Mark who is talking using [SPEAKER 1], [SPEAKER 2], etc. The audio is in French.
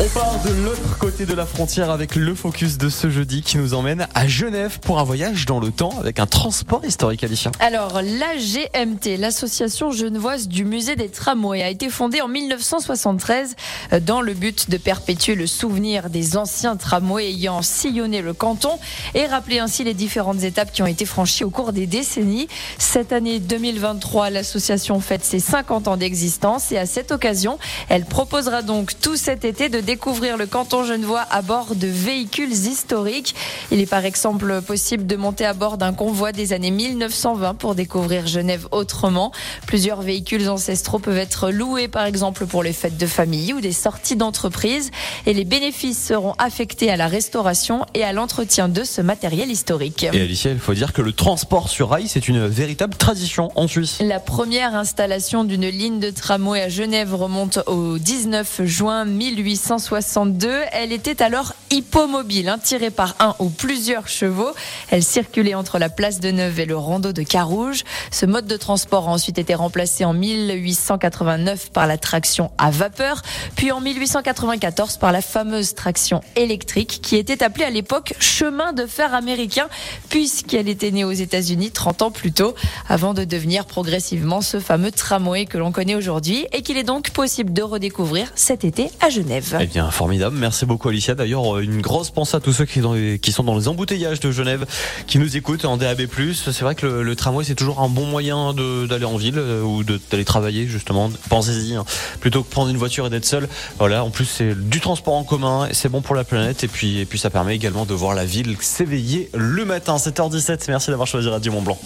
[SPEAKER 1] On part de l'autre côté de la frontière avec le focus de ce jeudi qui nous emmène à Genève pour un voyage dans le temps avec un transport historique Alicia.
[SPEAKER 2] Alors, la GMT, l'association genevoise du musée des tramways, a été fondée en 1973 euh, dans le but de perpétuer le souvenir des anciens tramways ayant sillonné le canton et rappeler ainsi les différentes étapes qui ont été franchies au cours des décennies. Cette année 2023, l'association fête ses 50 ans d'existence et à cette occasion, elle proposera donc tout cet été de découvrir le canton genevois à bord de véhicules historiques. Il est par exemple possible de monter à bord d'un convoi des années 1920 pour découvrir Genève autrement. Plusieurs véhicules ancestraux peuvent être loués par exemple pour les fêtes de famille ou des sorties d'entreprise et les bénéfices seront affectés à la restauration et à l'entretien de ce matériel historique.
[SPEAKER 1] Et Alicia, il faut dire que le transport sur rail, c'est une véritable tradition en Suisse.
[SPEAKER 2] La première installation d'une ligne de tramway à Genève remonte au 19 juin 1800. 1962. Elle était alors hippomobile, hein, tirée par un ou plusieurs chevaux. Elle circulait entre la place de Neuve et le rondeau de Carouge. Ce mode de transport a ensuite été remplacé en 1889 par la traction à vapeur, puis en 1894 par la fameuse traction électrique qui était appelée à l'époque chemin de fer américain puisqu'elle était née aux États-Unis 30 ans plus tôt avant de devenir progressivement ce fameux tramway que l'on connaît aujourd'hui et qu'il est donc possible de redécouvrir cet été à Genève.
[SPEAKER 1] Eh bien, formidable. Merci beaucoup, Alicia. D'ailleurs, une grosse pensée à tous ceux qui, sont dans les embouteillages de Genève, qui nous écoutent en DAB+. C'est vrai que le, tramway, c'est toujours un bon moyen d'aller en ville euh, ou d'aller travailler, justement. Pensez-y, hein. plutôt que prendre une voiture et d'être seul. Voilà. En plus, c'est du transport en commun. C'est bon pour la planète. Et puis, et puis, ça permet également de voir la ville s'éveiller le matin. 7h17. Merci d'avoir choisi Radio Mont Blanc.